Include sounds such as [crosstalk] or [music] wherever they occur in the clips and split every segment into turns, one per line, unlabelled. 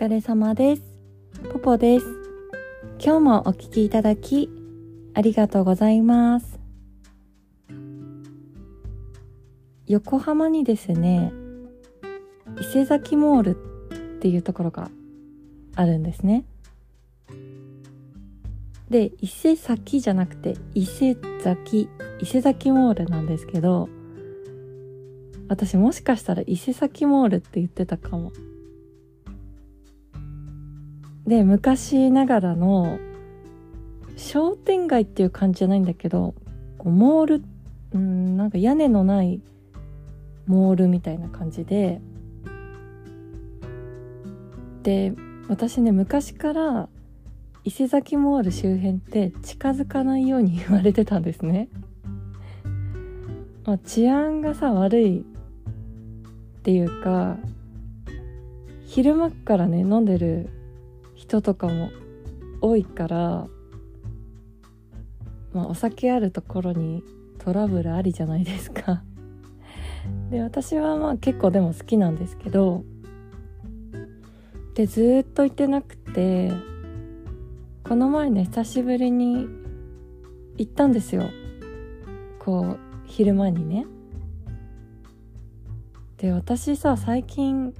疲れ様です。ポポです。今日もお聞きいただきありがとうございます。横浜にですね伊勢崎モールっていうところがあるんですね。で伊勢崎じゃなくて伊勢崎伊勢崎モールなんですけど私もしかしたら伊勢崎モールって言ってたかも。で昔ながらの商店街っていう感じじゃないんだけどこうモールうんなんか屋根のないモールみたいな感じでで私ね昔から伊勢崎モール周辺って近づかないように言われてたんですね。まあ、治安がさ悪いっていうか昼間からね飲んでる人とかも多いから、まあ、お酒あるところにトラブルありじゃないですか。[laughs] で私はまあ結構でも好きなんですけどでずっと行ってなくてこの前ね久しぶりに行ったんですよ。こう昼間にね。で私さ最近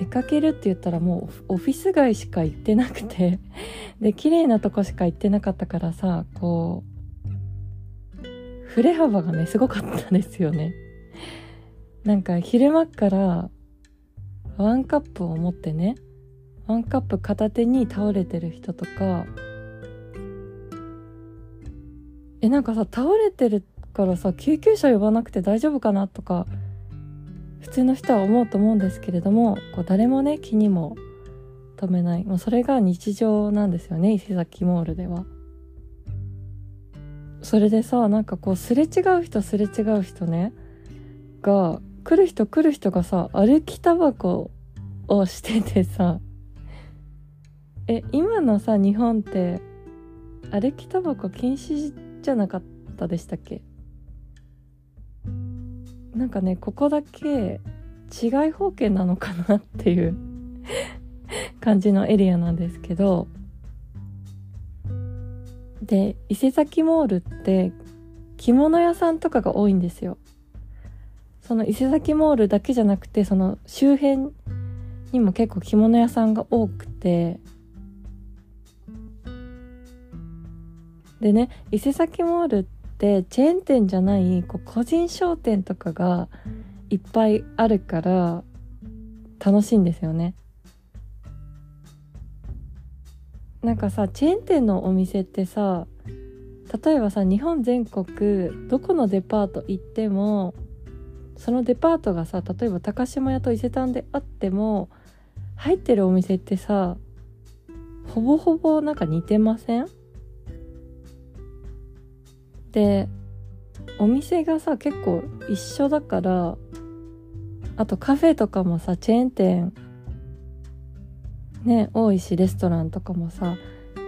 出かけるって言ったらもうオフィス街しか行ってなくてで綺麗なとこしか行ってなかったからさこう振れ幅がねすごかったんですよね。なんか昼間からワンカップを持ってねワンカップ片手に倒れてる人とかえなんかさ倒れてるからさ救急車呼ばなくて大丈夫かなとか普通の人は思うと思うんですけれどもこう誰もね気にも留めないもうそれが日常なんですよね伊勢崎モールでは。それでさなんかこうすれ違う人すれ違う人ねが来る人来る人がさ歩きタバコをしててさえ今のさ日本って歩きタバコ禁止じゃなかったでしたっけ？なんかねここだけ違い方形なのかなっていう [laughs] 感じのエリアなんですけど。で伊勢崎モールって着物屋さんとかが多いんですよ。その伊勢崎モールだけじゃなくてその周辺にも結構着物屋さんが多くて。でね伊勢崎モールってってチェーン店じゃないこう個人商店とかがいっぱいあるから楽しいんですよね。なんかさチェーン店のお店ってさ例えばさ日本全国どこのデパート行ってもそのデパートがさ例えば高島屋と伊勢丹であっても入ってるお店ってさほぼほぼなんか似てません？でお店がさ結構一緒だからあとカフェとかもさチェーン店ね多いしレストランとかもさ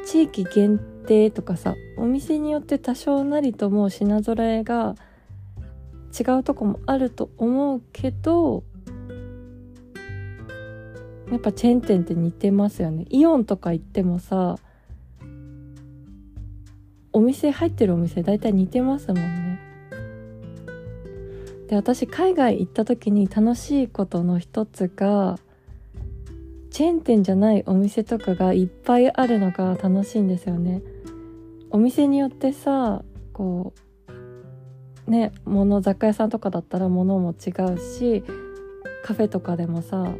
地域限定とかさお店によって多少なりとも品揃えが違うとこもあると思うけどやっぱチェーン店って似てますよね。イオンとか行ってもさお店入ってるお店大体似てますもんね。で私海外行った時に楽しいことの一つがチェーン店じゃないお店とかがいっぱいあるのが楽しいんですよね。お店によってさこうね物雑貨屋さんとかだったら物も違うしカフェとかでもさ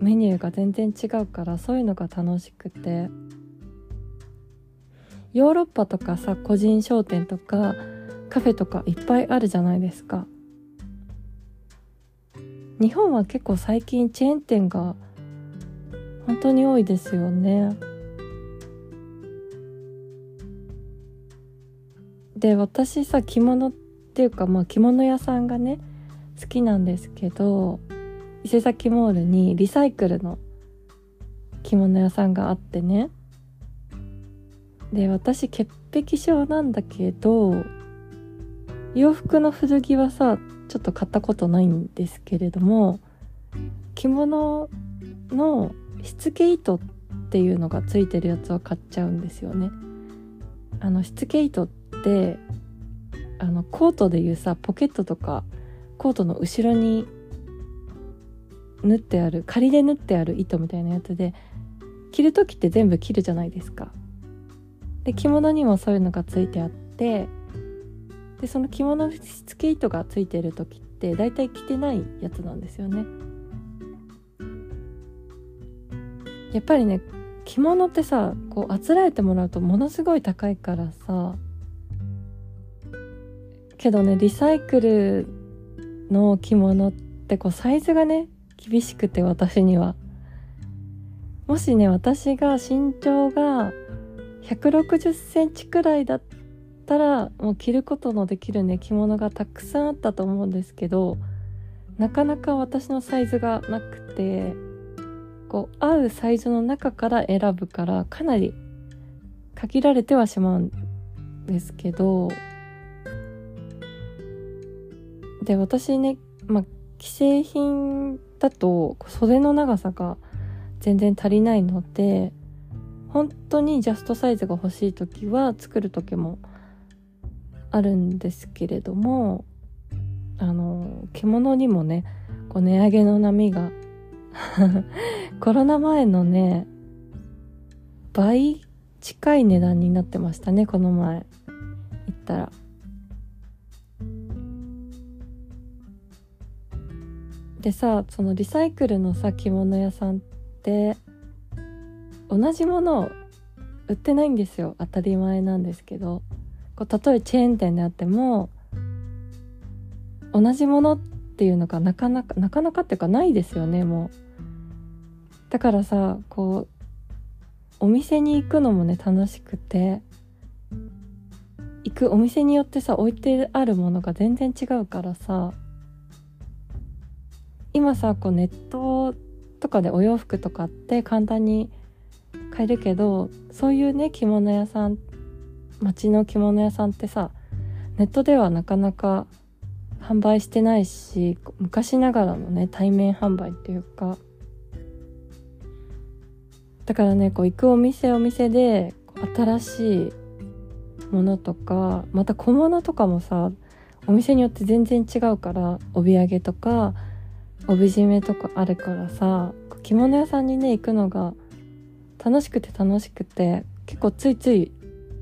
メニューが全然違うからそういうのが楽しくて。ヨーロッパとかさ個人商店とかカフェとかいっぱいあるじゃないですか。日本は結構最近チェーン店が本当に多いですよね。で私さ着物っていうかまあ着物屋さんがね好きなんですけど伊勢崎モールにリサイクルの着物屋さんがあってね。で私潔癖症なんだけど洋服の古着はさちょっと買ったことないんですけれども着物のしつけ糸っていうのがついてるやつを買っちゃうんですよね。あのしつけ糸ってあのコートでいうさポケットとかコートの後ろに縫ってある仮で縫ってある糸みたいなやつで着る時って全部切るじゃないですか。で着物にもそういうのがついてあってでその着物のしつけ糸がついてる時って大体着てないやつなんですよね。やっぱりね着物ってさこうあつらえてもらうとものすごい高いからさけどねリサイクルの着物ってこうサイズがね厳しくて私には。もしね私が身長が160センチくらいだったらもう着ることのできるね着物がたくさんあったと思うんですけどなかなか私のサイズがなくてこう合うサイズの中から選ぶからかなり限られてはしまうんですけどで私ねまあ既製品だと袖の長さが全然足りないので本当にジャストサイズが欲しい時は作る時もあるんですけれどもあの獣にもねこう値上げの波が [laughs] コロナ前のね倍近い値段になってましたねこの前。行ったら。でさそのリサイクルのさ着物屋さんって同じものを売ってないんですよ。当たり前なんですけど。こうたとえチェーン店であっても同じものっていうのがなかなかなかなかっていうかないですよねもう。だからさこうお店に行くのもね楽しくて行くお店によってさ置いてあるものが全然違うからさ今さこうネットとかでお洋服とかって簡単に買えるけどそういうね着物屋さん街の着物屋さんってさネットではなかなか販売してないし昔ながらのね対面販売っていうか。だからねこう行くお店お店で新しいものとかまた小物とかもさお店によって全然違うから帯揚げとか帯締めとかあるからさ着物屋さんにね行くのが楽しくて楽しくて結構ついつい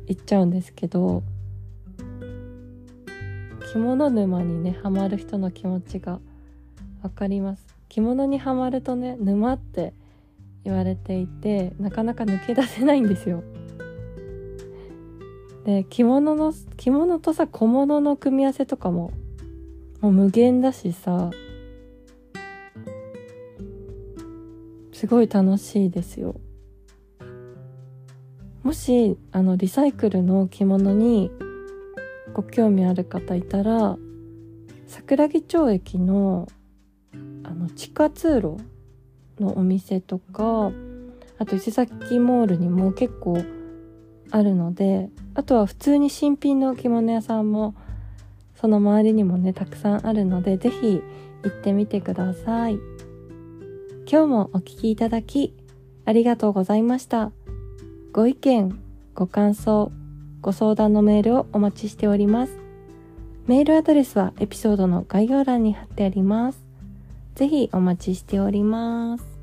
行っちゃうんですけど着物沼にねハマる人の気持ちが分かります。着物にはまるとね沼って言われていてなかなか抜け出せないんですよ。で着物の着物とさ小物の組み合わせとかももう無限だしさすごい楽しいですよ。もしあのリサイクルの着物にご興味ある方いたら桜木町駅のあの地下通路のお店とかあと伊勢崎モールにも結構あるのであとは普通に新品の着物屋さんもその周りにもねたくさんあるので是非行ってみてください。今日もお聴きいただきありがとうございました。ご意見、ご感想、ご相談のメールをお待ちしております。メールアドレスはエピソードの概要欄に貼ってあります。ぜひお待ちしております。